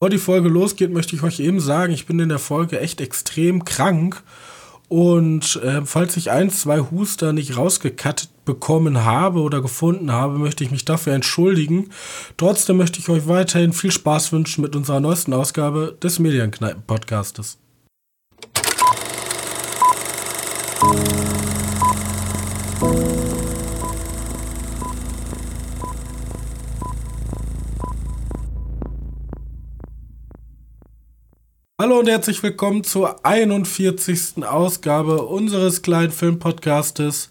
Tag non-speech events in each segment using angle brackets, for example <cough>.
Bevor die Folge losgeht, möchte ich euch eben sagen, ich bin in der Folge echt extrem krank. Und äh, falls ich ein, zwei Huster nicht rausgekattet bekommen habe oder gefunden habe, möchte ich mich dafür entschuldigen. Trotzdem möchte ich euch weiterhin viel Spaß wünschen mit unserer neuesten Ausgabe des Medienkneipen-Podcastes. Hallo und herzlich willkommen zur 41. Ausgabe unseres kleinen Filmpodcastes.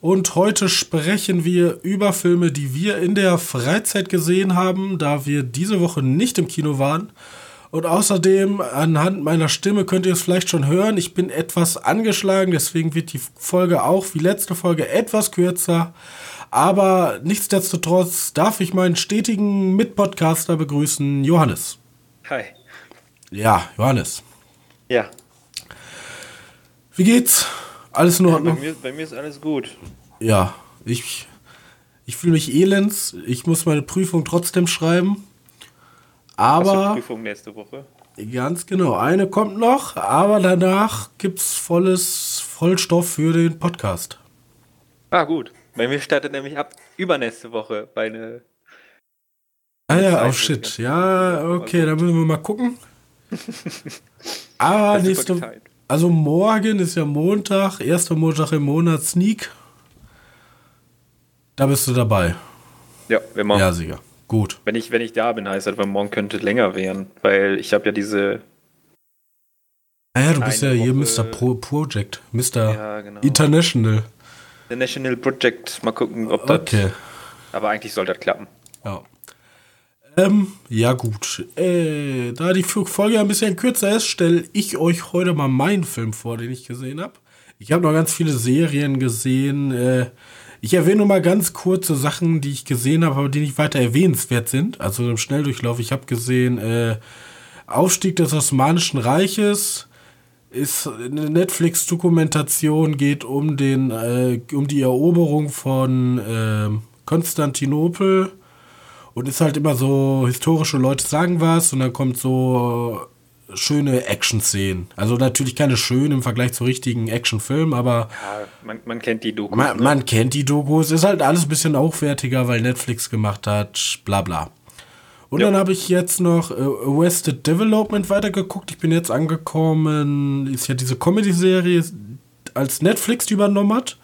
Und heute sprechen wir über Filme, die wir in der Freizeit gesehen haben, da wir diese Woche nicht im Kino waren. Und außerdem, anhand meiner Stimme könnt ihr es vielleicht schon hören, ich bin etwas angeschlagen, deswegen wird die Folge auch wie letzte Folge etwas kürzer. Aber nichtsdestotrotz darf ich meinen stetigen Mitpodcaster begrüßen, Johannes. Hi. Ja, Johannes. Ja. Wie geht's? Alles in Ordnung? Bei mir, bei mir ist alles gut. Ja, ich, ich fühle mich elends. Ich muss meine Prüfung trotzdem schreiben. Aber. Hast du Prüfung nächste Woche? Ganz genau. Eine kommt noch, aber danach gibt's volles Vollstoff für den Podcast. Ah, gut. Bei mir startet nämlich ab übernächste Woche meine. Ah ja, oh shit. Ja, okay, dann müssen wir mal gucken. <laughs> Aber nächste, also morgen ist ja Montag, erster Montag im Monat Sneak. Da bist du dabei. Ja, wir machen. Ja, sicher. Gut. Wenn ich, wenn ich da bin, heißt das, weil morgen könnte länger werden, weil ich habe ja diese. Naja, du bist ja hier Mr. Pro Project, Mr. Ja, genau. International. International Project. Mal gucken, ob das. Okay. Aber eigentlich soll das klappen. Ja. Ähm, ja gut. Äh, da die Folge ein bisschen kürzer ist, stelle ich euch heute mal meinen Film vor, den ich gesehen habe. Ich habe noch ganz viele Serien gesehen. Äh, ich erwähne nur mal ganz kurze Sachen, die ich gesehen habe, aber die nicht weiter erwähnenswert sind. Also im Schnelldurchlauf. Ich habe gesehen äh, Aufstieg des Osmanischen Reiches. Ist eine Netflix-Dokumentation, geht um den, äh, um die Eroberung von äh, Konstantinopel und ist halt immer so, historische Leute sagen was und dann kommt so schöne Action-Szenen. Also natürlich keine schönen im Vergleich zu richtigen Actionfilmen, aber. Ja, man, man kennt die Dokus. Man, ne? man kennt die Dokus. Ist halt alles ein bisschen hochwertiger, weil Netflix gemacht hat, bla bla. Und Ja. dann habe ich jetzt noch äh, Arrested Development weitergeguckt. Ich bin jetzt angekommen, ist ja diese Comedy-Serie als Netflix die übernommen hat.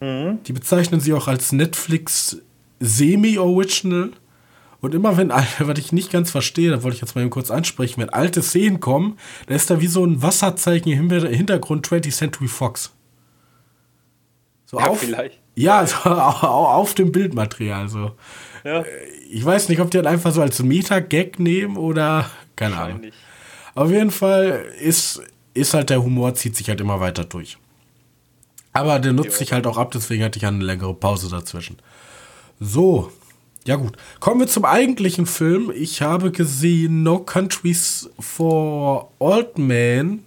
Mhm. Die bezeichnen sie auch als Netflix Semi-Original. Und immer wenn, <laughs> was ich nicht ganz verstehe, da wollte ich jetzt mal eben kurz ansprechen, wenn alte Szenen kommen, da ist da wie so ein Wasserzeichen im Hinter- Hintergrund 20th Century Fox. So Ja, auf, vielleicht. Ja, so au- auf dem Bildmaterial so. Ja, Ich weiß nicht, ob die das einfach so als Meta-Gag nehmen oder keine Ahnung. Auf jeden Fall ist, ist halt der Humor, zieht sich halt immer weiter durch. Aber der nutzt sich halt auch ab, deswegen hatte ich eine längere Pause dazwischen. So, ja gut. Kommen wir zum eigentlichen Film. Ich habe gesehen No Countries for Old Men.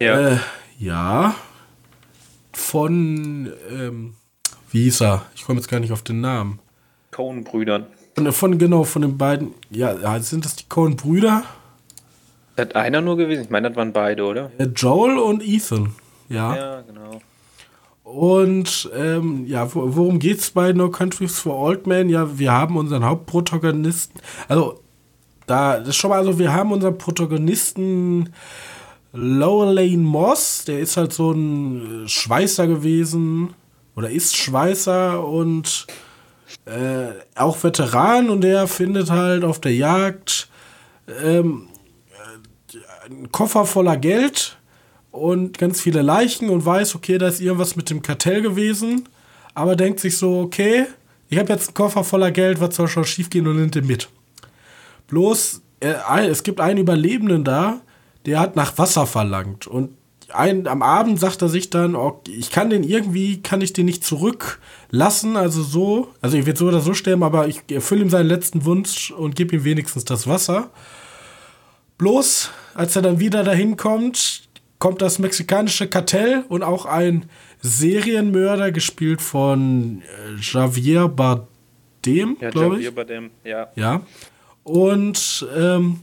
Ja. Äh, ja. Von, ähm, wie hieß er? Ich komme jetzt gar nicht auf den Namen. Coen-Brüdern. Von, von, genau, von den beiden, ja, ja, sind das die Coen-Brüder? Das hat einer nur gewesen. Ich meine, das waren beide, oder? Äh, Joel und Ethan. Ja. Ja, genau. Und ähm, ja, wo- worum geht's bei No Countries for Old Men? Ja, wir haben unseren Hauptprotagonisten. Also, da ist schon mal, also wir haben unseren Protagonisten Lowlane Moss, der ist halt so ein äh, Schweißer gewesen oder ist Schweißer und äh, auch Veteran und der findet halt auf der Jagd ähm, äh, einen Koffer voller Geld und ganz viele Leichen und weiß, okay, da ist irgendwas mit dem Kartell gewesen, aber denkt sich so, okay, ich habe jetzt einen Koffer voller Geld, was soll schon schiefgehen und nimmt den mit. Bloß, äh, es gibt einen Überlebenden da, der hat nach Wasser verlangt und ein, am Abend sagt er sich dann, okay, ich kann den irgendwie, kann ich den nicht zurücklassen, also so, also ich werde so oder so sterben, aber ich erfülle ihm seinen letzten Wunsch und gebe ihm wenigstens das Wasser. Bloß, als er dann wieder dahin kommt, kommt das mexikanische Kartell und auch ein Serienmörder, gespielt von äh, Javier Bardem, Ja, glaube ich. Javier Bardem, ja. Ja. Und ähm,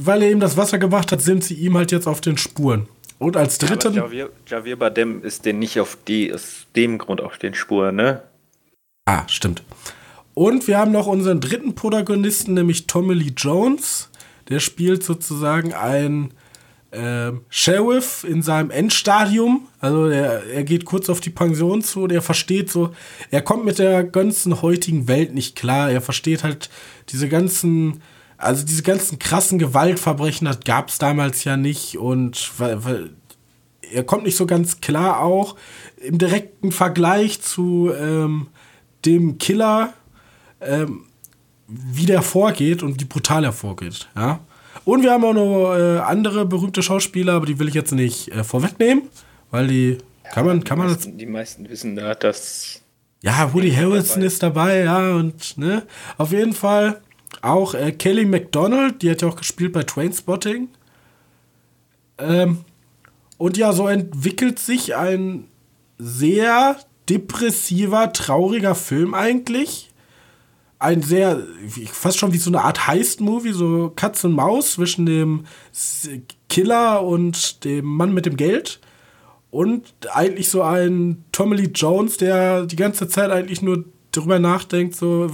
weil er ihm das Wasser gebracht hat, sind sie ihm halt jetzt auf den Spuren. Und als dritten. Ja, Javier, Javier Bardem ist denn nicht auf die, aus dem Grund auf den Spuren, ne? Ah, stimmt. Und wir haben noch unseren dritten Protagonisten, nämlich Tommy Lee Jones. Der spielt sozusagen ein äh, Sheriff in seinem Endstadium. Also er, er geht kurz auf die Pension zu und er versteht so, er kommt mit der ganzen heutigen Welt nicht klar. Er versteht halt diese ganzen, also diese ganzen krassen Gewaltverbrechen, das gab es damals ja nicht und weil, weil er kommt nicht so ganz klar auch im direkten Vergleich zu ähm, dem Killer, ähm, wie der vorgeht und wie brutal er vorgeht, ja. Und wir haben auch noch äh, andere berühmte Schauspieler, aber die will ich jetzt nicht äh, vorwegnehmen, weil die ja, kann man, kann die man. Meisten, die meisten wissen da, dass. Ja, Woody Harrelson ist dabei, ja, und ne, auf jeden Fall auch äh, Kelly McDonald, die hat ja auch gespielt bei Trainspotting. Ähm, und ja, so entwickelt sich ein sehr depressiver, trauriger Film eigentlich ein sehr, fast schon wie so eine Art Heist-Movie, so Katz und Maus zwischen dem Killer und dem Mann mit dem Geld. Und eigentlich so ein Tommy Lee Jones, der die ganze Zeit eigentlich nur darüber nachdenkt, so,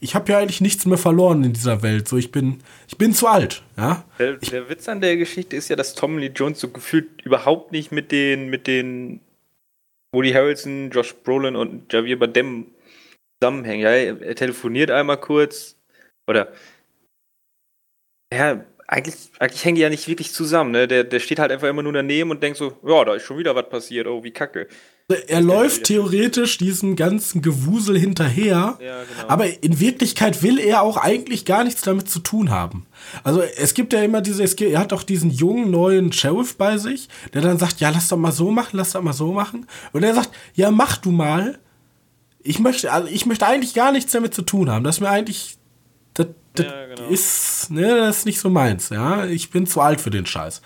ich habe ja eigentlich nichts mehr verloren in dieser Welt. So, ich bin, ich bin zu alt, ja. Der, der Witz an der Geschichte ist ja, dass Tommy Lee Jones so gefühlt überhaupt nicht mit den, mit den Woody Harrelson, Josh Brolin und Javier Bardem zusammenhängen. Ja, er telefoniert einmal kurz oder ja, eigentlich, eigentlich hängen die ja nicht wirklich zusammen. Ne? Der, der steht halt einfach immer nur daneben und denkt so, ja, da ist schon wieder was passiert, oh, wie kacke. Er läuft theoretisch diesem ganzen Gewusel hinterher, ja, genau. aber in Wirklichkeit will er auch eigentlich gar nichts damit zu tun haben. Also es gibt ja immer diese, gibt, er hat auch diesen jungen neuen Sheriff bei sich, der dann sagt, ja, lass doch mal so machen, lass doch mal so machen. Und er sagt, ja, mach du mal ich möchte, also ich möchte eigentlich gar nichts damit zu tun haben. Das ist mir eigentlich, das, das ja, genau. ist, ne, das ist nicht so meins, ja. Ich bin zu alt für den Scheiß.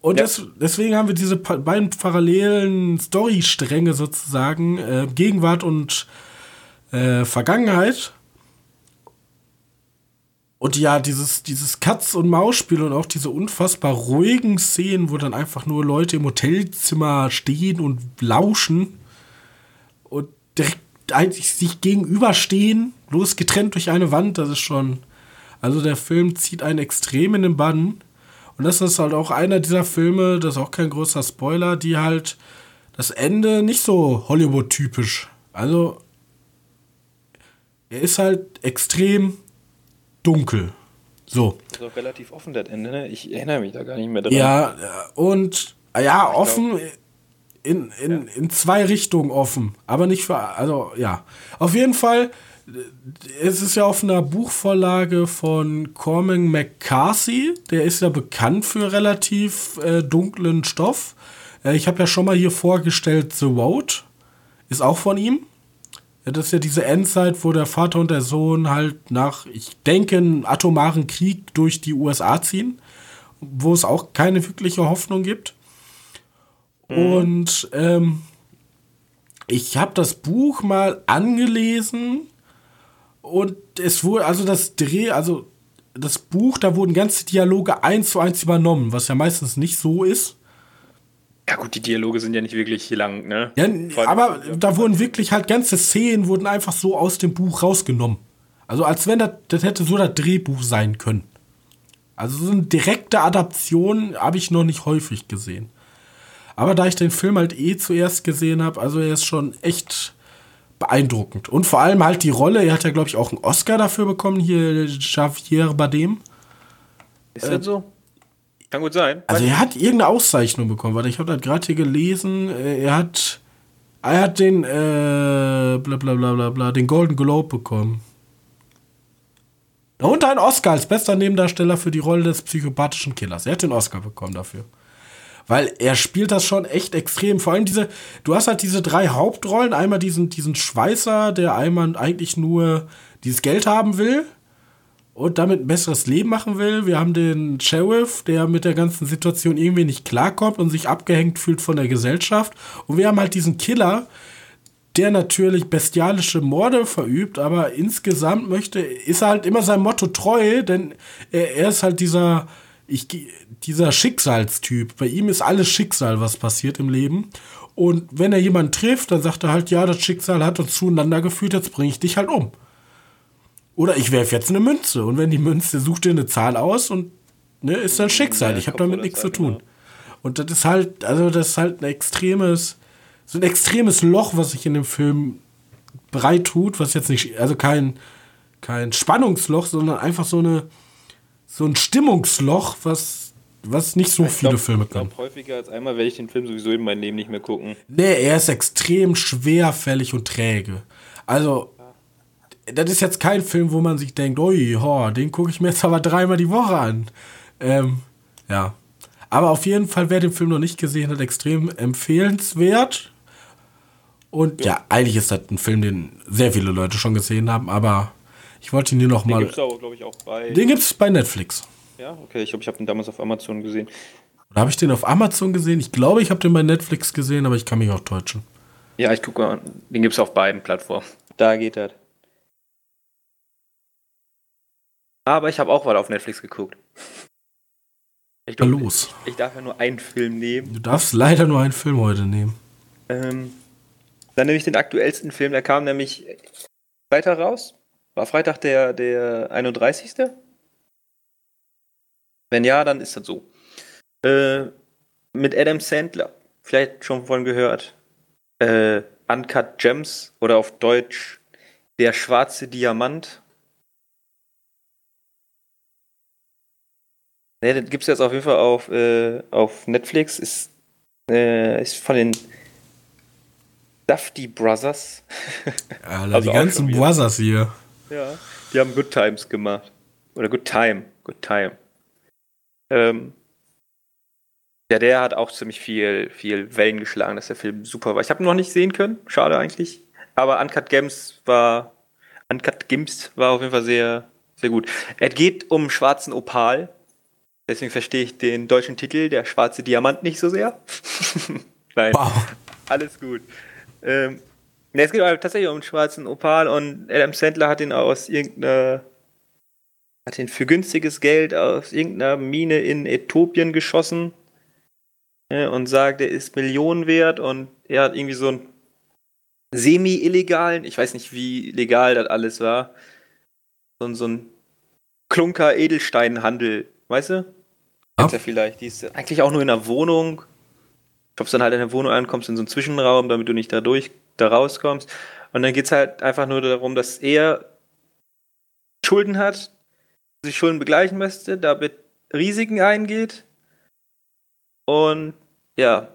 Und ja. das, deswegen haben wir diese beiden parallelen Storystränge sozusagen, äh, Gegenwart und äh, Vergangenheit. Und ja, dieses, dieses Katz- und Maus-Spiel und auch diese unfassbar ruhigen Szenen, wo dann einfach nur Leute im Hotelzimmer stehen und lauschen und direkt eigentlich sich gegenüberstehen, bloß getrennt durch eine Wand, das ist schon. Also der Film zieht einen extrem in den Bann. Und das ist halt auch einer dieser Filme, das ist auch kein großer Spoiler, die halt das Ende nicht so Hollywood-typisch. Also er ist halt extrem dunkel. So. Das ist auch relativ offen, das Ende, ne? Ich erinnere mich da gar nicht mehr dran. Ja, und ja, offen. Glaub, in, in, in zwei Richtungen offen. Aber nicht für, also ja. Auf jeden Fall, es ist ja auf einer Buchvorlage von Cormac McCarthy. Der ist ja bekannt für relativ äh, dunklen Stoff. Äh, ich habe ja schon mal hier vorgestellt, The Road. Ist auch von ihm. Das ist ja diese Endzeit, wo der Vater und der Sohn halt nach, ich denke, einen atomaren Krieg durch die USA ziehen, wo es auch keine wirkliche Hoffnung gibt. Mhm. Und ähm, ich habe das Buch mal angelesen und es wurde, also das Dreh, also das Buch, da wurden ganze Dialoge eins zu eins übernommen, was ja meistens nicht so ist. Ja gut, die Dialoge sind ja nicht wirklich lang, ne? Ja, aber da wurden wirklich halt ganze Szenen wurden einfach so aus dem Buch rausgenommen. Also als wenn das, das hätte so das Drehbuch sein können. Also so eine direkte Adaption habe ich noch nicht häufig gesehen. Aber da ich den Film halt eh zuerst gesehen habe, also er ist schon echt beeindruckend. Und vor allem halt die Rolle, er hat ja, glaube ich, auch einen Oscar dafür bekommen, hier Javier Bardem. Ist das äh, so? Kann gut sein. Also er hat irgendeine Auszeichnung bekommen, weil ich habe das gerade hier gelesen, äh, er hat er hat den äh, bla bla bla bla bla, den Golden Globe bekommen. Und einen Oscar als bester Nebendarsteller für die Rolle des psychopathischen Killers. Er hat den Oscar bekommen dafür. Weil er spielt das schon echt extrem. Vor allem diese, du hast halt diese drei Hauptrollen. Einmal diesen, diesen Schweißer, der einmal eigentlich nur dieses Geld haben will und damit ein besseres Leben machen will. Wir haben den Sheriff, der mit der ganzen Situation irgendwie nicht klarkommt und sich abgehängt fühlt von der Gesellschaft. Und wir haben halt diesen Killer, der natürlich bestialische Morde verübt, aber insgesamt möchte, ist er halt immer seinem Motto treu, denn er, er ist halt dieser, ich, dieser Schicksalstyp. Bei ihm ist alles Schicksal, was passiert im Leben. Und wenn er jemanden trifft, dann sagt er halt, ja, das Schicksal hat uns zueinander geführt, jetzt bringe ich dich halt um. Oder ich werfe jetzt eine Münze. Und wenn die Münze, sucht dir eine Zahl aus und ne, ist dann Schicksal. Ja, ich habe damit nichts zu tun. Genau. Und das ist halt, also das ist halt ein extremes, so ein extremes Loch, was sich in dem Film breit tut, was jetzt nicht, also kein, kein Spannungsloch, sondern einfach so eine, so ein Stimmungsloch, was, was nicht so ich viele glaub, Filme können. Ich häufiger als einmal werde ich den Film sowieso in meinem Leben nicht mehr gucken. Nee, er ist extrem schwerfällig und träge. Also, das ist jetzt kein Film, wo man sich denkt, ui, ho, den gucke ich mir jetzt aber dreimal die Woche an. Ähm, ja. Aber auf jeden Fall, wer den Film noch nicht gesehen hat, extrem empfehlenswert. Und ja, ja eigentlich ist das ein Film, den sehr viele Leute schon gesehen haben, aber ich wollte ihn hier noch mal. Den gibt es glaube ich, auch bei. Den gibt es bei Netflix. Ja, okay, ich glaube, ich habe den damals auf Amazon gesehen. Oder habe ich den auf Amazon gesehen? Ich glaube, ich habe den bei Netflix gesehen, aber ich kann mich auch täuschen. Ja, ich gucke mal. Den gibt es auf beiden Plattformen. Da geht das. Aber ich habe auch was auf Netflix geguckt. Ich glaub, los. Ich, ich, darf ja nur einen Film nehmen. Du darfst leider nur einen Film heute nehmen. Ähm, dann nehme ich den aktuellsten Film, der kam nämlich Freitag raus. War Freitag der, der 31. Wenn ja, dann ist das so. Äh, mit Adam Sandler. Vielleicht schon von gehört. Äh, Uncut Gems oder auf Deutsch Der schwarze Diamant. Ne, den gibt es jetzt auf jeden Fall auf, äh, auf Netflix. Ist, äh, ist von den Dufty Brothers. <laughs> Alter, also die ganzen Brothers hier. Ja, die haben Good Times gemacht. Oder Good Time. Good Time. Ähm, ja, der hat auch ziemlich viel, viel Wellen geschlagen, dass der Film super war. Ich habe ihn noch nicht sehen können, schade eigentlich. Aber Uncut Gems war, Uncut Gims war auf jeden Fall sehr, sehr gut. Es geht um schwarzen Opal, Deswegen verstehe ich den deutschen Titel, der schwarze Diamant, nicht so sehr. <laughs> Nein, wow. alles gut. Ähm, es geht tatsächlich um den schwarzen Opal und Adam Sandler hat ihn aus irgendeiner, hat ihn für günstiges Geld aus irgendeiner Mine in Äthiopien geschossen äh, und sagt, er ist Millionen wert und er hat irgendwie so einen semi-illegalen, ich weiß nicht, wie legal das alles war, so, so ein Klunker-Edelsteinhandel Weißt du? Kennst ja vielleicht. Die ist eigentlich auch nur in einer Wohnung. Kommst dann halt in der Wohnung an, kommst in so einen Zwischenraum, damit du nicht da durch, da rauskommst. Und dann geht es halt einfach nur darum, dass er Schulden hat, sich Schulden begleichen möchte, damit Risiken eingeht. Und ja,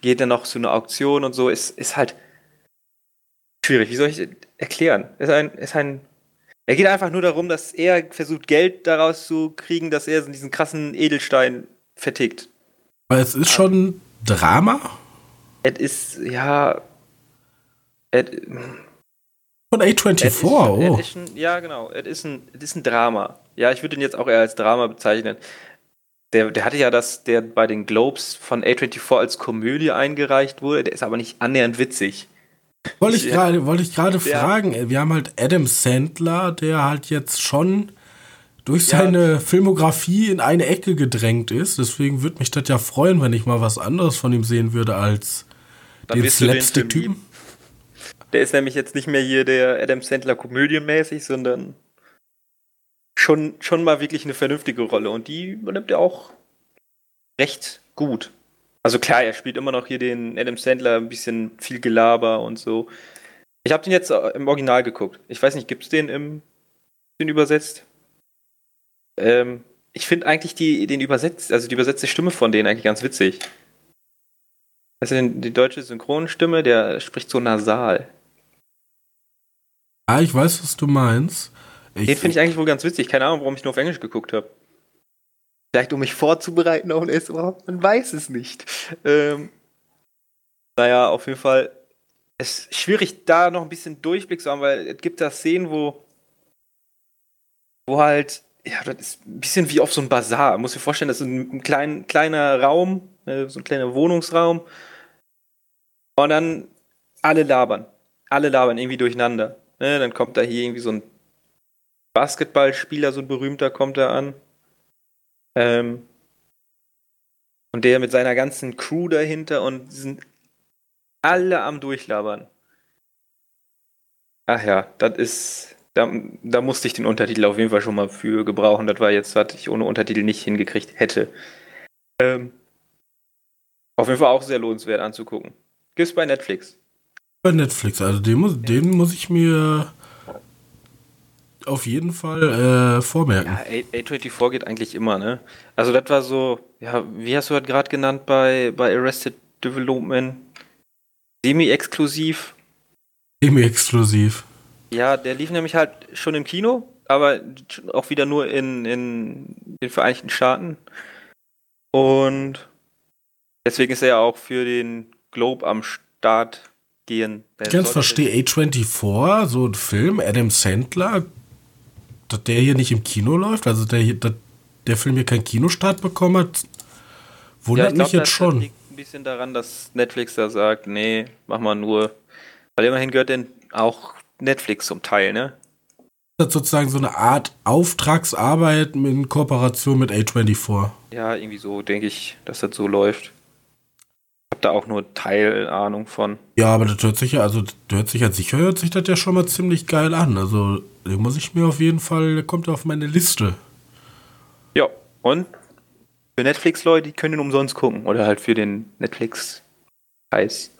geht dann noch zu einer Auktion und so. Ist, ist halt schwierig. Wie soll ich erklären? Ist ein, ist ein er geht einfach nur darum, dass er versucht, Geld daraus zu kriegen, dass er diesen krassen Edelstein vertickt. Aber es ist schon Drama? Es ist, ja. Es, Von A24, ist, oh. Schon, ja, genau. Es ist, ein, ist ein Drama. Ja, ich würde ihn jetzt auch eher als Drama bezeichnen. Der, der hatte ja das, der bei den Globes von A24 als Komödie eingereicht wurde, der ist aber nicht annähernd witzig. Wollte ich gerade wollte ich gerade fragen, wir haben halt Adam Sandler, der halt jetzt schon durch seine ja. Filmografie in eine Ecke gedrängt ist. Deswegen würde mich das ja freuen, wenn ich mal was anderes von ihm sehen würde als Dann den Slapstick-Typen. Der ist nämlich jetzt nicht mehr hier der Adam Sandler komödienmäßig, sondern schon, schon mal wirklich eine vernünftige Rolle. Und die übernimmt er auch recht gut. Also klar, er spielt immer noch hier den Adam Sandler, ein bisschen viel Gelaber und so. Ich habe den jetzt im Original geguckt. Ich weiß nicht, gibt es den im den übersetzt? Ähm, ich finde eigentlich die, den übersetzt, also die übersetzte Stimme von denen eigentlich ganz witzig. Also die deutsche Synchronstimme, der spricht so nasal. Ah, ich weiß, was du meinst. Ich den finde ich eigentlich wohl ganz witzig. Keine Ahnung, warum ich nur auf Englisch geguckt habe. Vielleicht um mich vorzubereiten auf ein überhaupt, man weiß es nicht. Ähm, naja, auf jeden Fall es ist schwierig, da noch ein bisschen Durchblick zu haben, weil es gibt da Szenen, wo, wo halt, ja, das ist ein bisschen wie auf so einem Bazar. Man muss sich vorstellen, das ist ein klein, kleiner Raum, äh, so ein kleiner Wohnungsraum. Und dann alle labern. alle labern irgendwie durcheinander. Ne? Dann kommt da hier irgendwie so ein Basketballspieler, so ein berühmter, kommt da an. Ähm, und der mit seiner ganzen Crew dahinter und sind alle am Durchlabern. Ach ja, das ist. Da, da musste ich den Untertitel auf jeden Fall schon mal für gebrauchen. Das war jetzt, was ich ohne Untertitel nicht hingekriegt hätte. Ähm, auf jeden Fall auch sehr lohnenswert anzugucken. Gibt's bei Netflix. Bei Netflix, also den muss, den muss ich mir auf jeden Fall äh, vormerken. Ja, A24 geht eigentlich immer, ne? Also das war so, ja, wie hast du das gerade genannt bei, bei Arrested Development? Semi-exklusiv. Semi-exklusiv. Ja, der lief nämlich halt schon im Kino, aber auch wieder nur in, in den Vereinigten Staaten. Und deswegen ist er ja auch für den Globe am Start gehen. Ich ganz verstehe A24, so ein Film, Adam Sandler, dass der hier nicht im Kino läuft, also der, hier, der Film hier keinen Kinostart bekommen hat, wundert ja, mich glaub, jetzt schon. liegt ein bisschen daran, dass Netflix da sagt, nee, mach mal nur, weil immerhin gehört denn auch Netflix zum Teil, ne? Das ist sozusagen so eine Art Auftragsarbeit in Kooperation mit A24. Ja, irgendwie so denke ich, dass das so läuft. Habe da auch nur Teilahnung von. Ja, aber das hört sich ja, also das hört sich ja sicher, hört sich das ja schon mal ziemlich geil an. Also, den muss ich mir auf jeden Fall, der kommt auf meine Liste. Ja, und für Netflix-Leute, die können umsonst gucken. Oder halt für den Netflix-Preis.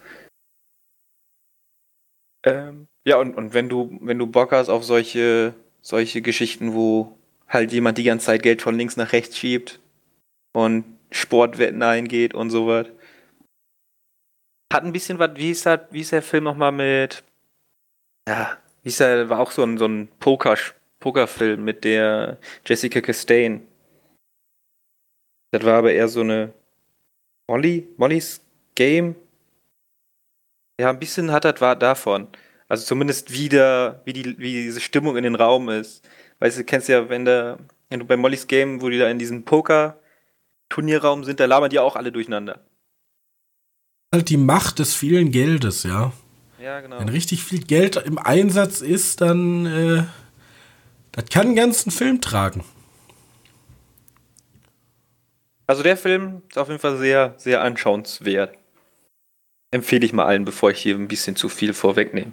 Ähm, ja, und, und wenn du, wenn du Bock hast auf solche, solche Geschichten, wo halt jemand die ganze Zeit Geld von links nach rechts schiebt und Sportwetten eingeht und sowas. Hat ein bisschen was, wie ist das, wie ist der Film nochmal mit, ja, wie ist der, war auch so ein, so ein Poker, Pokerfilm mit der Jessica Chastain. Das war aber eher so eine Molly, Mollys Game. Ja, ein bisschen hat das war davon. Also zumindest wieder, wie, die, wie diese Stimmung in den Raum ist. Weißt du, kennst ja, wenn, der, wenn du bei Mollys Game, wo die da in diesem Poker-Turnierraum sind, da labern die auch alle durcheinander. Halt die Macht des vielen Geldes, ja. Ja, genau. Wenn richtig viel Geld im Einsatz ist, dann äh, das kann einen ganzen Film tragen. Also der Film ist auf jeden Fall sehr, sehr anschauenswert. Empfehle ich mal allen, bevor ich hier ein bisschen zu viel vorwegnehme.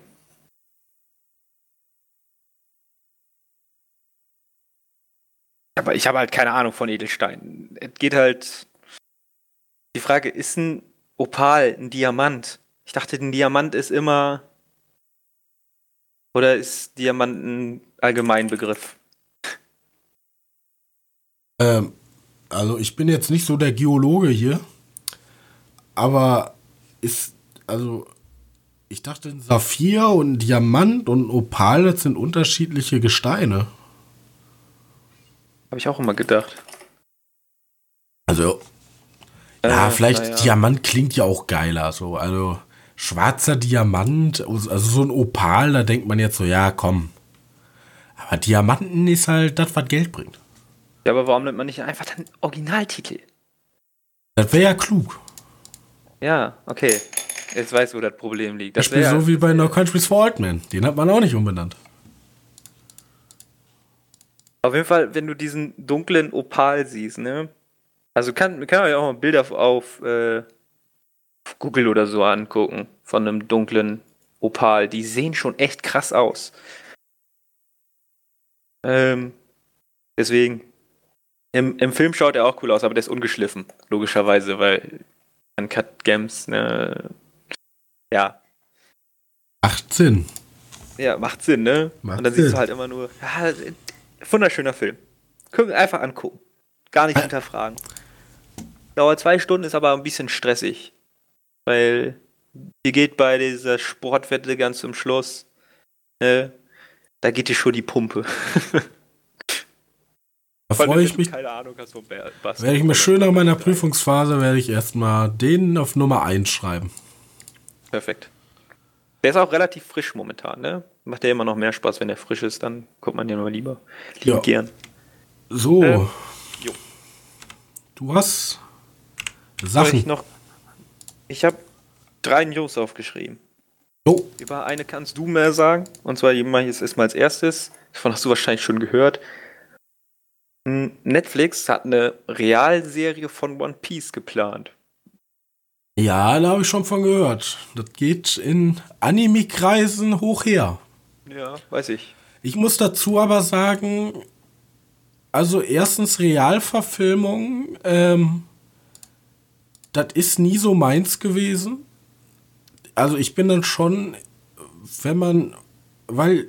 Aber ich habe halt keine Ahnung von Edelsteinen. Es geht halt. Die Frage, ist ein Opal ein Diamant? Ich dachte, ein Diamant ist immer. Oder ist Diamant ein Allgemeinbegriff? Ähm, also ich bin jetzt nicht so der Geologe hier, aber ist, also ich dachte, ein Saphir und ein Diamant und ein Opal, das sind unterschiedliche Gesteine. Habe ich auch immer gedacht. Also, äh, ja, vielleicht ja. Diamant klingt ja auch geiler. So. Also, schwarzer Diamant, also so ein Opal, da denkt man jetzt so, ja, komm. Aber Diamanten ist halt das, was Geld bringt. Ja, aber warum nimmt man nicht einfach den Originaltitel? Das wäre ja klug. Ja, okay. Jetzt weißt du, wo das Problem liegt. Das, das Spiel so wie bei No Countries for Old Men. Den hat man auch nicht umbenannt. Auf jeden Fall, wenn du diesen dunklen Opal siehst, ne? Also kann, kann man ja auch mal Bilder auf äh, Google oder so angucken von einem dunklen Opal. Die sehen schon echt krass aus. Ähm, deswegen, im, im Film schaut er auch cool aus, aber der ist ungeschliffen, logischerweise, weil Uncut Gems, ne? Ja. Macht Sinn. Ja, macht Sinn, ne? Macht Und dann Sinn. siehst du halt immer nur, ja, Wunderschöner Film. Können wir einfach angucken. Gar nicht hinterfragen. Dauert zwei Stunden, ist aber ein bisschen stressig. Weil hier geht bei dieser Sportwette ganz zum Schluss, ne, da geht dir schon die Pumpe. <laughs> Da freue ich mich. Keine Ahnung hast von Bass werde ich mir schön nach meiner Prüfungsphase, werde ich erstmal den auf Nummer 1 schreiben. Perfekt. Der ist auch relativ frisch momentan, ne? Macht der immer noch mehr Spaß, wenn der frisch ist, dann guckt man den mal lieber. Lieben ja. gern. So. Ähm, du hast Sachen. Ich noch. Ich habe drei News aufgeschrieben. Oh. Über eine kannst du mehr sagen. Und zwar ich es erstmal als erstes. Davon hast du wahrscheinlich schon gehört. Hm, Netflix hat eine Realserie von One Piece geplant. Ja, da habe ich schon von gehört. Das geht in Anime-Kreisen hoch her. Ja, weiß ich. Ich muss dazu aber sagen, also erstens Realverfilmung, ähm, das ist nie so meins gewesen. Also ich bin dann schon, wenn man, weil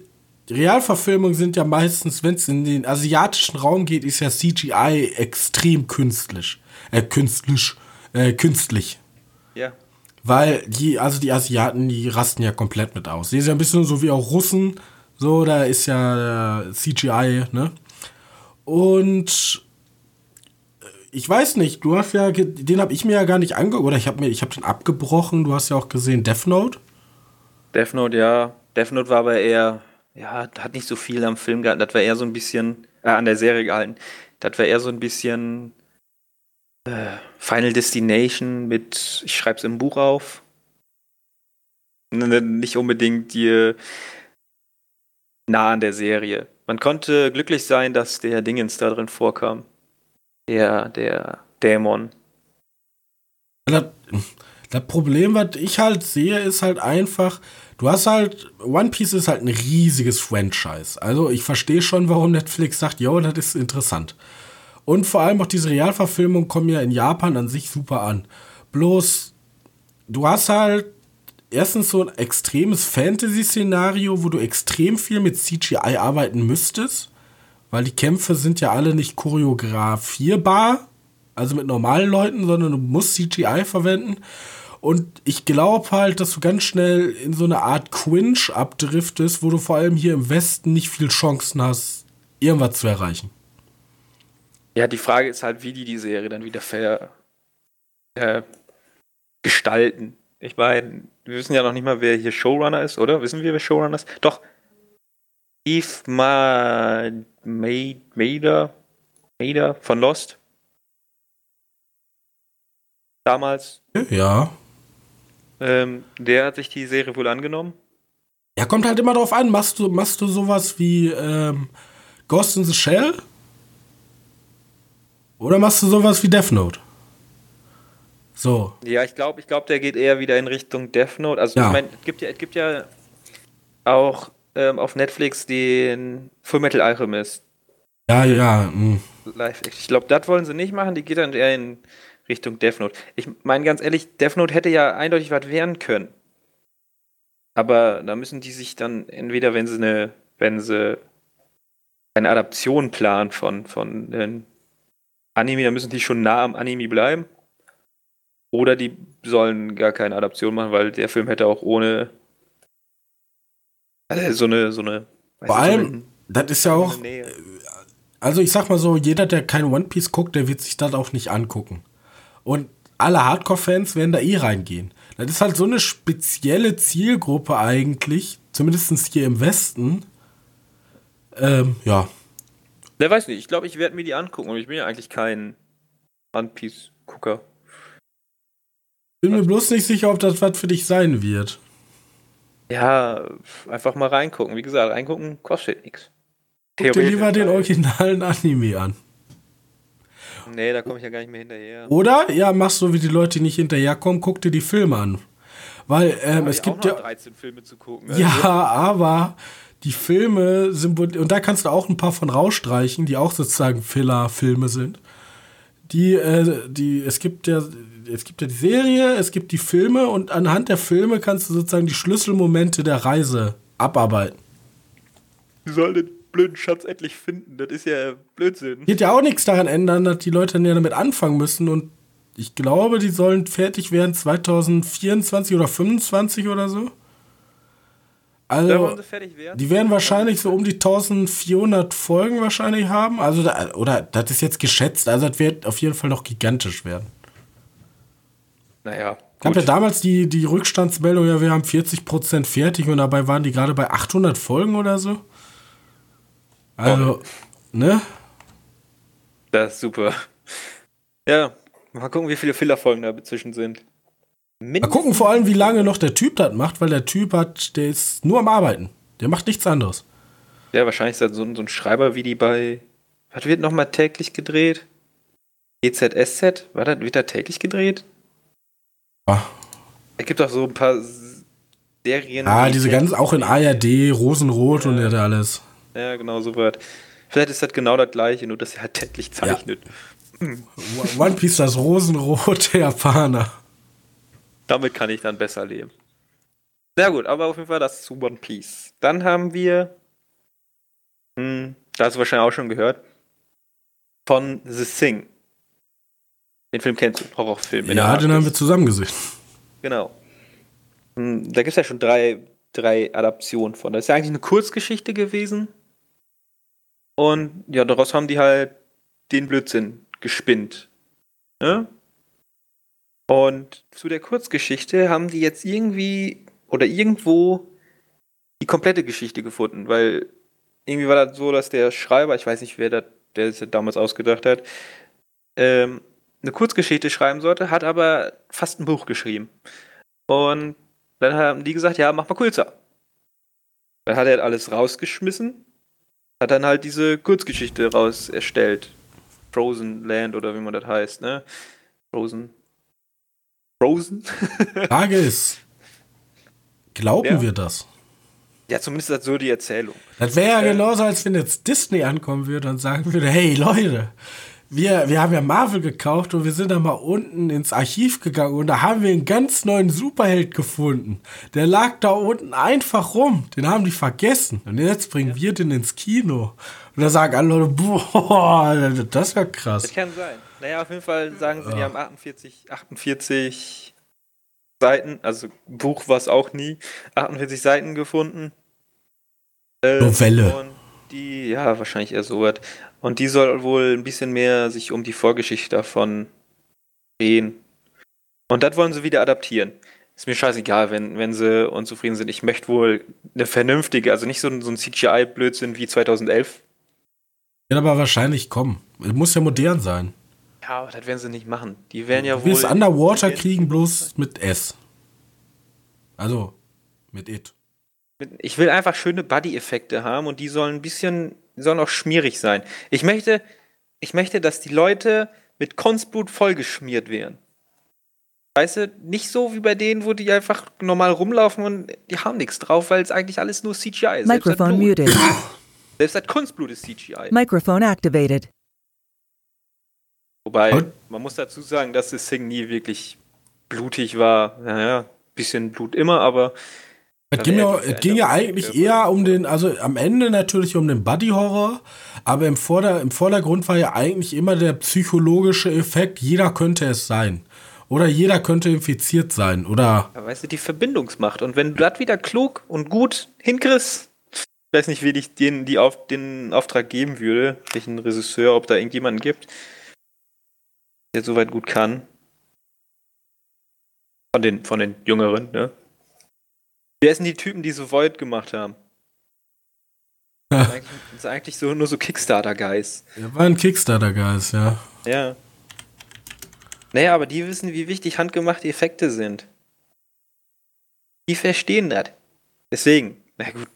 Realverfilmungen sind ja meistens, wenn es in den asiatischen Raum geht, ist ja CGI extrem künstlich. Äh, künstlich. Äh, künstlich. Ja. Weil die, also die Asiaten, die rasten ja komplett mit aus. Die sind ja ein bisschen so wie auch Russen. So, da ist ja CGI, ne? Und äh, ich weiß nicht, du hast ja, den habe ich mir ja gar nicht angeguckt, oder ich habe mir, den abgebrochen. Du hast ja auch gesehen Death Note. Death Note, ja. Death Note war aber eher, ja, hat nicht so viel am Film gehalten. Das war eher so ein bisschen, äh, an der Serie gehalten. Das war eher so ein bisschen äh, Final Destination mit, ich schreibe es im Buch auf. Nicht unbedingt die nah an der Serie. Man konnte glücklich sein, dass der Dingens da drin vorkam. Der, der Dämon. Das, das Problem, was ich halt sehe, ist halt einfach, du hast halt, One Piece ist halt ein riesiges Franchise. Also ich verstehe schon, warum Netflix sagt, jo, das ist interessant. Und vor allem auch diese Realverfilmungen kommen ja in Japan an sich super an. Bloß, du hast halt erstens so ein extremes Fantasy-Szenario, wo du extrem viel mit CGI arbeiten müsstest, weil die Kämpfe sind ja alle nicht choreografierbar, also mit normalen Leuten, sondern du musst CGI verwenden. Und ich glaube halt, dass du ganz schnell in so eine Art Quinch abdriftest, wo du vor allem hier im Westen nicht viel Chancen hast, irgendwas zu erreichen. Ja, die Frage ist halt, wie die die Serie dann wieder ver äh, gestalten. Ich meine, wir wissen ja noch nicht mal, wer hier Showrunner ist, oder? Wissen wir, wer Showrunner ist? Doch. Steve Ma Mader, Mader von Lost. Damals. Ja. Ähm, der hat sich die Serie wohl angenommen. Ja, kommt halt immer drauf an. Machst du, machst du sowas wie ähm, Ghost in the Shell? Oder machst du sowas wie Death Note? So. Ja, ich glaube, ich glaube, der geht eher wieder in Richtung Death Note. Also ja. ich meine, es gibt ja, es gibt ja auch ähm, auf Netflix den Full Metal Alchemist. Ja, ja. Mh. Live Ich glaube, das wollen sie nicht machen. Die geht dann eher in Richtung Death Note. Ich meine ganz ehrlich, Death Note hätte ja eindeutig was werden können. Aber da müssen die sich dann entweder, wenn sie eine, wenn sie eine Adaption planen von, von den Anime, dann müssen die schon nah am Anime bleiben. Oder die sollen gar keine Adaption machen, weil der Film hätte auch ohne also so eine, so eine. Vor allem, so das ist ja auch. Also ich sag mal so, jeder, der kein One Piece guckt, der wird sich das auch nicht angucken. Und alle Hardcore-Fans werden da eh reingehen. Das ist halt so eine spezielle Zielgruppe eigentlich, zumindest hier im Westen. Ähm, ja, Wer weiß nicht, ich glaube, ich werde mir die angucken und ich bin ja eigentlich kein One Piece-Gucker. Bin mir bloß nicht sicher, ob das was für dich sein wird. Ja, einfach mal reingucken. Wie gesagt, reingucken kostet nichts. Guck dir lieber den originalen Anime an. Nee, da komme ich ja gar nicht mehr hinterher. Oder, ja, machst so wie die Leute, die nicht hinterherkommen, guck dir die Filme an. Weil ähm, es gibt ja. 13 Filme zu gucken. Also. Ja, aber die Filme sind, und da kannst du auch ein paar von rausstreichen, die auch sozusagen Filler-Filme sind. Die, äh, die, es gibt ja, es gibt ja die Serie, es gibt die Filme und anhand der Filme kannst du sozusagen die Schlüsselmomente der Reise abarbeiten. Die sollen den blöden Schatz endlich finden, das ist ja Blödsinn. Geht ja auch nichts daran ändern, dass die Leute dann ja damit anfangen müssen und ich glaube, die sollen fertig werden 2024 oder 2025 oder so. Also, die werden wahrscheinlich so um die 1400 Folgen wahrscheinlich haben. Also, da, oder das ist jetzt geschätzt. Also, das wird auf jeden Fall noch gigantisch werden. Naja. Ich habe ja damals die, die Rückstandsmeldung, ja, wir haben 40% fertig und dabei waren die gerade bei 800 Folgen oder so. Also, oh. ne? Das ist super. Ja, mal gucken, wie viele Fillerfolgen da dazwischen sind. Mal gucken vor allem, wie lange noch der Typ das macht, weil der Typ hat, der ist nur am Arbeiten. Der macht nichts anderes. Ja, wahrscheinlich ist das so, so ein Schreiber wie die bei. Was wird nochmal täglich gedreht? GZSZ? War das, wird da täglich gedreht? Ah. Es gibt auch so ein paar Serien. Ah, die diese ganzen, auch in ARD, Rosenrot und Ja. ja. da alles. Ja, genau so was. Vielleicht ist das genau das gleiche, nur dass er halt täglich zeichnet. One Piece, das rosenrote Japaner. Damit kann ich dann besser leben. Sehr gut, aber auf jeden Fall das zu One Piece. Dann haben wir, hm, da hast du wahrscheinlich auch schon gehört, von The Thing. Den Film kennst du, Horrorfilm. Ja, den haben wir zusammen gesehen. Genau. Hm, Da gibt es ja schon drei, drei Adaptionen von. Das ist ja eigentlich eine Kurzgeschichte gewesen. Und ja, daraus haben die halt den Blödsinn gespinnt. Ne? Und zu der Kurzgeschichte haben die jetzt irgendwie oder irgendwo die komplette Geschichte gefunden, weil irgendwie war das so, dass der Schreiber, ich weiß nicht, wer das, der es damals ausgedacht hat, ähm, eine Kurzgeschichte schreiben sollte, hat aber fast ein Buch geschrieben. Und dann haben die gesagt, ja, mach mal kürzer. Dann hat er alles rausgeschmissen, hat dann halt diese Kurzgeschichte raus erstellt. Frozen Land oder wie man das heißt, ne? Frozen. Frozen? Frage ist, glauben Ja. wir das? ja, zumindest das so die Erzählung. Das wäre ja Äh. genauso, als wenn jetzt Disney ankommen würde und sagen würde, hey Leute, wir, wir haben ja Marvel gekauft und wir sind da mal unten ins Archiv gegangen und da haben wir einen ganz neuen Superheld gefunden. Der lag da unten einfach rum. Den haben die vergessen. Und jetzt bringen wir den ins Kino. Und da sagen alle Leute, boah, das wäre krass. Das kann sein. Naja, auf jeden Fall sagen sie, die haben 48, 48 Seiten, also Buch war es auch nie, 48 Seiten gefunden. Äh, Novelle. Und die, ja, wahrscheinlich eher so was. Und die soll wohl ein bisschen mehr sich um die Vorgeschichte davon drehen. Und das wollen sie wieder adaptieren. Ist mir scheißegal, wenn, wenn sie unzufrieden sind. Ich möchte wohl eine vernünftige, also nicht so, ein- so ein CGI-Blödsinn wie 2011. Wird aber wahrscheinlich kommen. Muss ja modern sein. Ja, aber das werden sie nicht machen. Die werden ja Du wohl. willst Underwater kriegen, bloß mit S. Also, mit It. Ich will einfach schöne Buddy-Effekte haben und die sollen ein bisschen, die sollen auch schmierig sein. Ich möchte, ich möchte, dass die Leute mit Konstblut vollgeschmiert werden. Weißt du, nicht so wie bei denen, wo die einfach normal rumlaufen und die haben nichts drauf, weil es eigentlich alles nur CGI ist. Microphone muted. selbst das Kunstblut ist CGI. Microphone activated. Wobei, Und- man muss dazu sagen, dass das Thing nie wirklich blutig war. Naja, bisschen Blut immer, aber Es ging, ja, es ging ja eigentlich eher um den, also am Ende natürlich um den Buddy-Horror, aber im, Vorder-, im Vordergrund war ja eigentlich immer der psychologische Effekt, jeder könnte es sein. Oder jeder könnte infiziert sein. Oder Ja, weißt du, die Verbindungsmacht. Und wenn du das wieder klug und gut hinkriegst, ich weiß nicht, wie ich den, die auf, den Auftrag geben würde, welchen Regisseur, ob da irgendjemanden gibt, der soweit gut kann. Von den, von den Jüngeren, ne? Wer sind die Typen, die so Void gemacht haben? Das ist eigentlich, das ist eigentlich so, nur so Kickstarter-Guys. er war ein Kickstarter-Geist, ja. Ja. Naja, aber die wissen, wie wichtig handgemachte Effekte sind. Die verstehen das. Deswegen, na gut.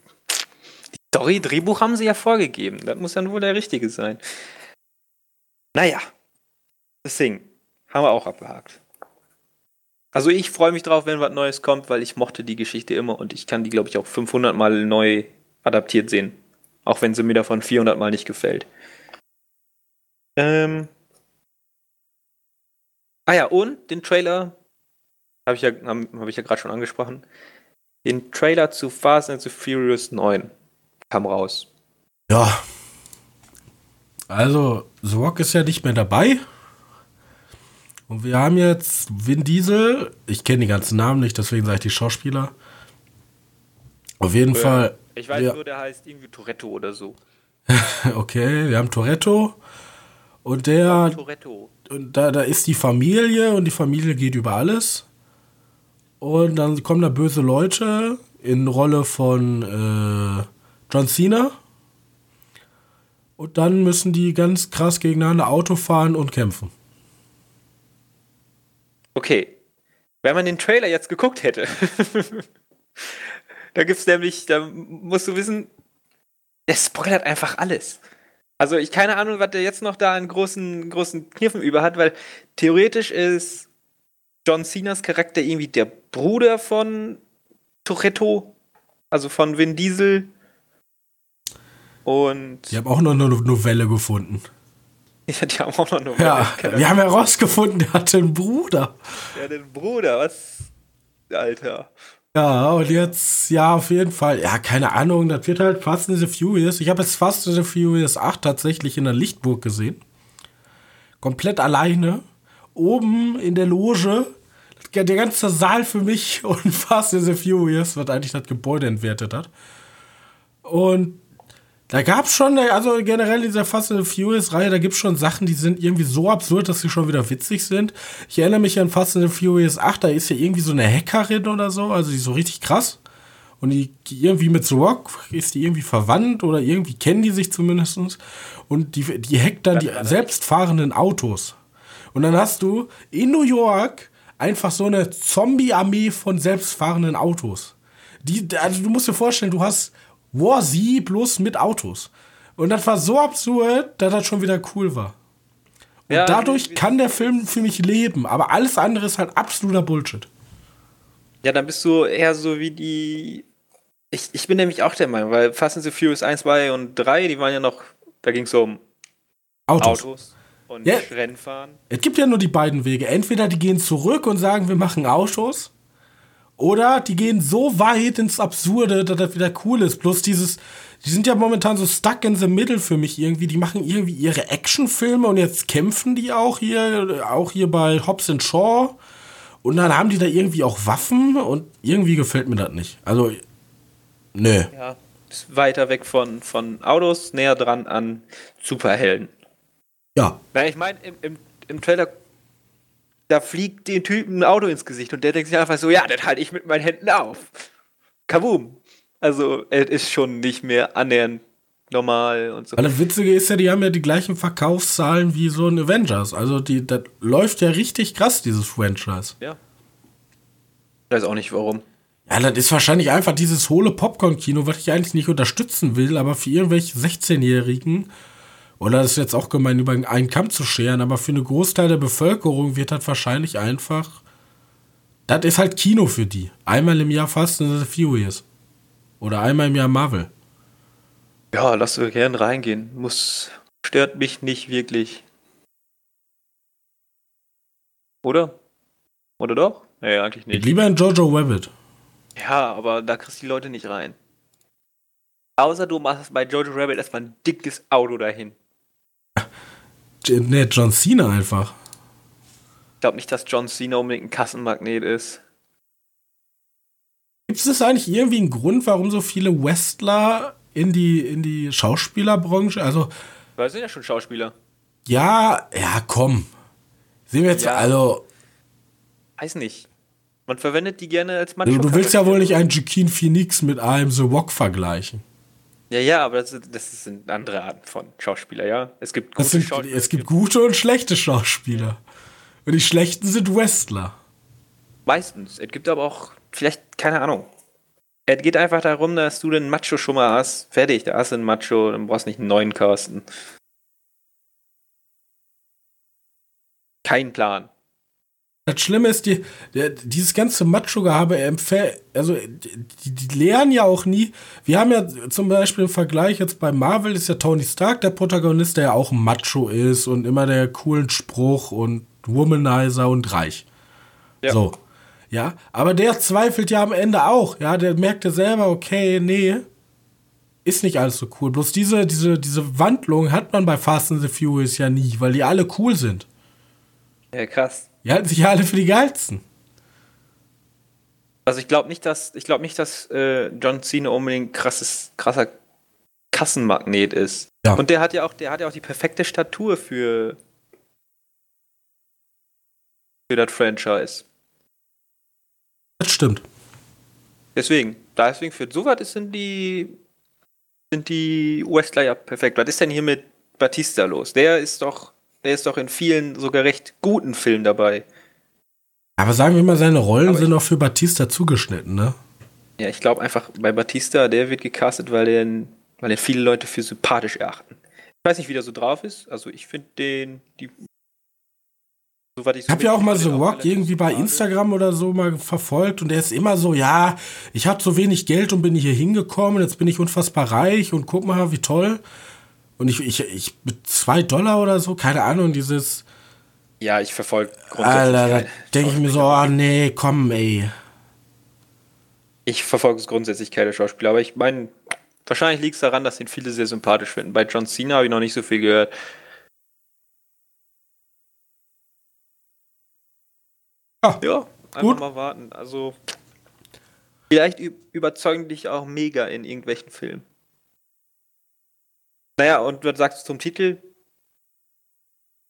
Die Story, Drehbuch haben sie ja vorgegeben. Das muss dann wohl der richtige sein. Naja. Deswegen, haben wir auch abgehakt. Also ich freue mich drauf, wenn was Neues kommt, weil ich mochte die Geschichte immer und ich kann die, glaube ich, auch 500 Mal neu adaptiert sehen. Auch wenn sie mir davon 400 Mal nicht gefällt. Ähm, Ah ja, und den Trailer habe ich ja, hab ich ja gerade schon angesprochen. Den Trailer zu Fast and the Furious 9 kam raus. Ja. Also, The Rock ist ja nicht mehr dabei. Und wir haben jetzt Vin Diesel. Ich kenne die ganzen Namen nicht, deswegen sage ich die Schauspieler. Auf jeden Fall. Ich weiß ja, nur, der heißt irgendwie Toretto oder so. <laughs> Okay, wir haben Toretto. Und der, Toretto. und da, da ist die Familie und die Familie geht über alles. Und dann kommen da böse Leute in Rolle von äh, John Cena. Und dann müssen die ganz krass gegeneinander Auto fahren und kämpfen. Okay. wenn man den Trailer jetzt geguckt hätte, <laughs> da gibt's nämlich, da musst du wissen, der spoilert einfach alles. Also ich keine Ahnung, was der jetzt noch da einen großen, großen Kniffen über hat, weil theoretisch ist John Cenas Charakter irgendwie der Bruder von Toretto, also von Vin Diesel. Und. Die haben auch noch eine Novelle gefunden. <laughs> Ja, die haben auch noch eine. Ja, wir haben herausgefunden, der hatte einen Bruder. Der hat einen Bruder, was? Alter. Ja, und jetzt, ja, auf jeden Fall. Ja, keine Ahnung, das wird halt Fast and the Furious. Ich habe jetzt Fast and the Furious 8 tatsächlich in der Lichtburg gesehen. Komplett alleine. Oben in der Loge. Der ganze Saal für mich <laughs> und Fast and the Furious, was eigentlich das Gebäude entwertet hat. Und da gab es schon, also generell in dieser Fast and Furious Reihe, da gibt es schon Sachen, die sind irgendwie so absurd, dass sie schon wieder witzig sind. Ich erinnere mich an Fast and Furious 8, da ist ja irgendwie so eine Hackerin oder so, also die ist so richtig krass. Und die irgendwie mit The Rock ist die irgendwie verwandt oder irgendwie kennen die sich zumindest. Und die, die hackt dann die selbstfahrenden Autos. Und dann hast du in New York einfach so eine Zombie-Armee von selbstfahrenden Autos. Die, also du musst dir vorstellen, du hast War Z bloß mit Autos. Und das war so absurd, dass das schon wieder cool war. Und Ja, dadurch kann der Film für mich leben, aber alles andere ist halt absoluter Bullshit. Ja, dann bist du eher so wie die. Ich, ich bin nämlich auch der Meinung, weil Fast and the Furious 1, 2 und 3, die waren ja noch, da ging es um Autos. Autos und Ja. Rennfahren. Es gibt ja nur die beiden Wege. Entweder die gehen zurück und sagen, wir machen Autos. Oder die gehen so weit ins Absurde, dass das wieder cool ist. Bloß dieses, die sind ja momentan so stuck in the middle für mich irgendwie. Die machen irgendwie ihre Actionfilme und jetzt kämpfen die auch hier, auch hier bei Hobbs and Shaw. Und dann haben die da irgendwie auch Waffen und irgendwie gefällt mir das nicht. Also, nö. Ja. Ist weiter weg von, von Autos, näher dran an Superhelden. Ja, Na, ich meine, im, im, im Trailer, da fliegt den Typen ein Auto ins Gesicht und der denkt sich einfach so, ja, das halte ich mit meinen Händen auf. Kaboom. Also, es ist schon nicht mehr annähernd normal und so. Weil das Witzige ist ja, die haben ja die gleichen Verkaufszahlen wie so ein Avengers. Also die, das läuft ja richtig krass, dieses Franchise. Ja. Ich weiß auch nicht warum. Ja, das ist wahrscheinlich einfach dieses hohle Popcorn-Kino, was ich eigentlich nicht unterstützen will, aber für irgendwelche 16-Jährigen, oder das ist jetzt auch gemein, über einen Kamm zu scheren, aber für einen Großteil der Bevölkerung wird das wahrscheinlich einfach. Das ist halt Kino für die. Einmal im Jahr Fast and the Furious. Oder einmal im Jahr Marvel. Ja, lass wir gern reingehen. Muss, stört mich nicht wirklich. Oder? Oder doch? Nee, eigentlich nicht. lieber in Jojo Rabbit. Ja, aber da kriegst du die Leute nicht rein. Außer du machst bei Jojo Rabbit erstmal ein dickes Auto dahin. J- Ne, John Cena einfach. Ich glaube nicht, dass John Cena unbedingt ein Kassenmagnet ist. Gibt es eigentlich irgendwie einen Grund, warum so viele Wrestler in die, in die Schauspielerbranche, also Weil sind ja schon Schauspieler. Ja, ja, komm. Sehen wir jetzt, Ja. also, Weiß nicht. Man verwendet die gerne als Macho. du willst ja wohl nicht einen Joaquin Phoenix mit einem The Rock vergleichen. Ja, ja, aber das, ist- das sind andere Arten von Schauspieler, ja. Es gibt gute sind, Schauspieler. es gibt gute und schlechte Schauspieler. Und die schlechten sind Wrestler. Meistens. Es gibt aber auch, vielleicht, keine Ahnung. Es geht einfach darum, dass du den Macho schon mal hast. Fertig, da hast du einen Macho, dann brauchst du nicht einen neuen Carsten. Kein Plan. Das Schlimme ist, die, dieses ganze Macho-Gehabe, also die, die lernen ja auch nie. Wir haben ja zum Beispiel im Vergleich jetzt bei Marvel ist ja Tony Stark der Protagonist, der ja auch ein Macho ist und immer der coolen Spruch und Womanizer und reich. Ja. So. Ja, aber der zweifelt ja am Ende auch. Ja, der merkt ja selber, okay, nee, ist nicht alles so cool. Bloß diese, diese, diese Wandlung hat man bei Fast and the Furious ja nie, weil die alle cool sind. Ja, krass. Die halten sich ja alle für die geilsten. Also ich glaube nicht, dass ich glaube nicht, dass äh, John Cena unbedingt krasses, krasser Kassenmagnet ist. Ja. Und der hat ja auch, der hat ja auch die perfekte Statur für für das Franchise. Das stimmt. Deswegen, deswegen für sowas sind die sind die Wrestler ja perfekt. Was ist denn hier mit Batista los? Der ist doch, der ist doch in vielen sogar recht guten Filmen dabei. Aber sagen wir mal, seine Rollen sind auch für Batista zugeschnitten, ne? Ja, ich glaube einfach, bei Batista, der wird gecastet, weil den, weil den viele Leute für sympathisch erachten. Ich weiß nicht, wie der so drauf ist. Also ich finde den, die. So, ich, ich habe ja auch mal The Rock irgendwie bei Instagram oder so mal verfolgt und der ist immer so, ja, ich habe so wenig Geld und bin hier hingekommen, jetzt bin ich unfassbar reich und guck mal, wie toll. Und ich, ich, ich mit zwei Dollar oder so, keine Ahnung, dieses. Ja, ich verfolge grundsätzlich. Alter, da denke ich mir so, oh nee, komm, ey. Ich verfolge es grundsätzlich keine Schauspieler, aber ich meine, wahrscheinlich liegt es daran, dass ihn viele sehr sympathisch finden. Bei John Cena habe ich noch nicht so viel gehört. Ah, ja, einfach gut. mal warten. Also, vielleicht überzeugen dich auch mega in irgendwelchen Filmen. Naja, und was sagst du zum Titel?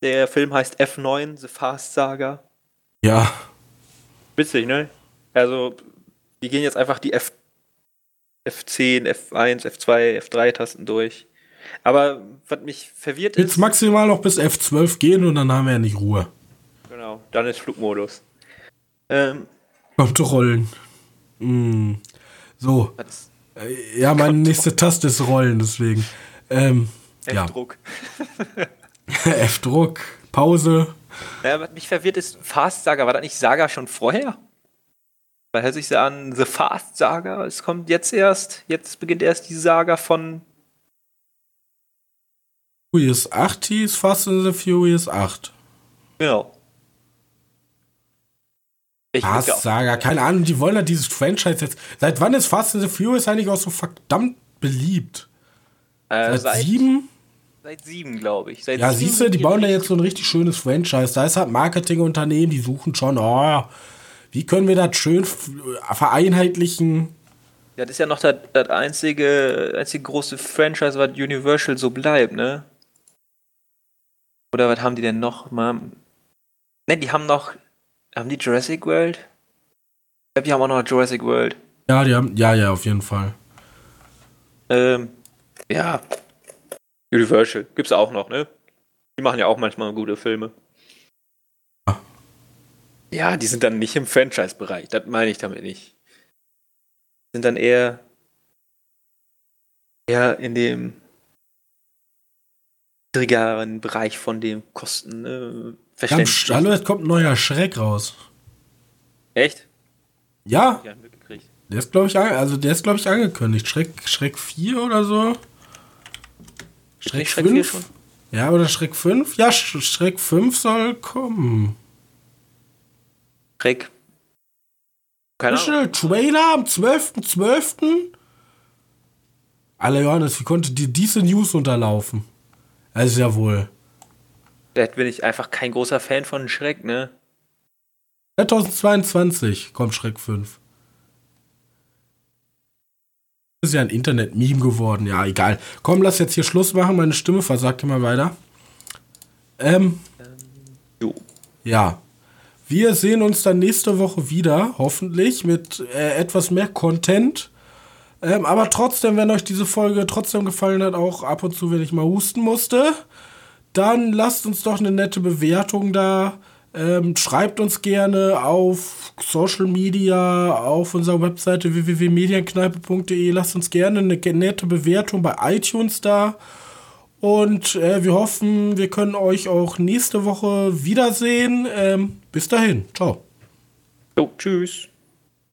Der Film heißt F9, The Fast Saga. Ja. Witzig, ne? Also, die gehen jetzt einfach die F F10, F1, F2, F3-Tasten durch. Aber was mich verwirrt ist. Jetzt maximal noch bis F12 gehen und dann haben wir ja nicht Ruhe. Genau, dann ist Flugmodus. Ähm, Rollen. Mm. So. Äh, ja, meine nächste Taste ist Rollen, deswegen. Ähm, F-Druck. Ja. F-Druck, <laughs> Pause. Ja, was mich verwirrt ist, Fast Saga, war das nicht Saga schon vorher? Weil hört sich an, The Fast Saga, es kommt jetzt erst, jetzt beginnt erst die Saga von Furious 8 hieß Fast and the Furious 8. Genau. Ich Fast Saga, keine Ahnung, die wollen ja dieses Franchise jetzt. Seit wann ist Fast and the Furious eigentlich auch so verdammt beliebt? Äh, seit, sieben? Seit sieben, glaube ich. Seit ja, siehst du, die bauen da jetzt so ein richtig schönes Franchise. Da ist halt Marketingunternehmen, die suchen schon, oh, wie können wir das schön vereinheitlichen? Ja, das ist ja noch das, das einzige, einzige große Franchise, was Universal so bleibt, ne? Oder was haben die denn noch? Ne, die haben noch. Haben die Jurassic World? Ich glaube, die haben auch noch Jurassic World. Ja, die haben. Ja, ja, auf jeden Fall. Ähm, ja. Universal. Gibt's auch noch, ne? Die machen ja auch manchmal gute Filme. Ah. Ja, die sind dann nicht im Franchise-Bereich. Das meine ich damit nicht. Sind dann eher, eher in dem niedrigeren Bereich von den Kosten. Äh, Verständlich. Hallo, es kommt ein neuer Schreck raus. Echt? Ja. Der ist, glaube ich, also der ist, glaube ich, angekündigt. Schreck, Schreck 4 oder so. Schreck, Schreck 5? Schon? Ja, oder Schreck 5? Ja, Schreck 5 soll kommen. Schreck. Keine Ahnung. Trailer am 12.12. .12.? Alle Johannes, wie konnte dir diese News unterlaufen? Also ja wohl. Vielleicht bin ich einfach kein großer Fan von Schreck, ne? 2022 kommt Schreck 5 ist ja ein Internet-Meme geworden. Ja, egal. Komm, lass jetzt hier Schluss machen. Meine Stimme versagt immer weiter. Ähm. Jo. Ja. Wir sehen uns dann nächste Woche wieder, hoffentlich, mit äh, etwas mehr Content. Ähm, aber trotzdem, wenn euch diese Folge trotzdem gefallen hat, auch ab und zu, wenn ich mal husten musste, dann lasst uns doch eine nette Bewertung da. Ähm, schreibt uns gerne auf Social Media, auf unserer Webseite www.medienkneipe.de. Lasst uns gerne eine nette Bewertung bei iTunes da. Und äh, wir hoffen, wir können euch auch nächste Woche wiedersehen. Ähm, bis dahin. Ciao. Jo, tschüss.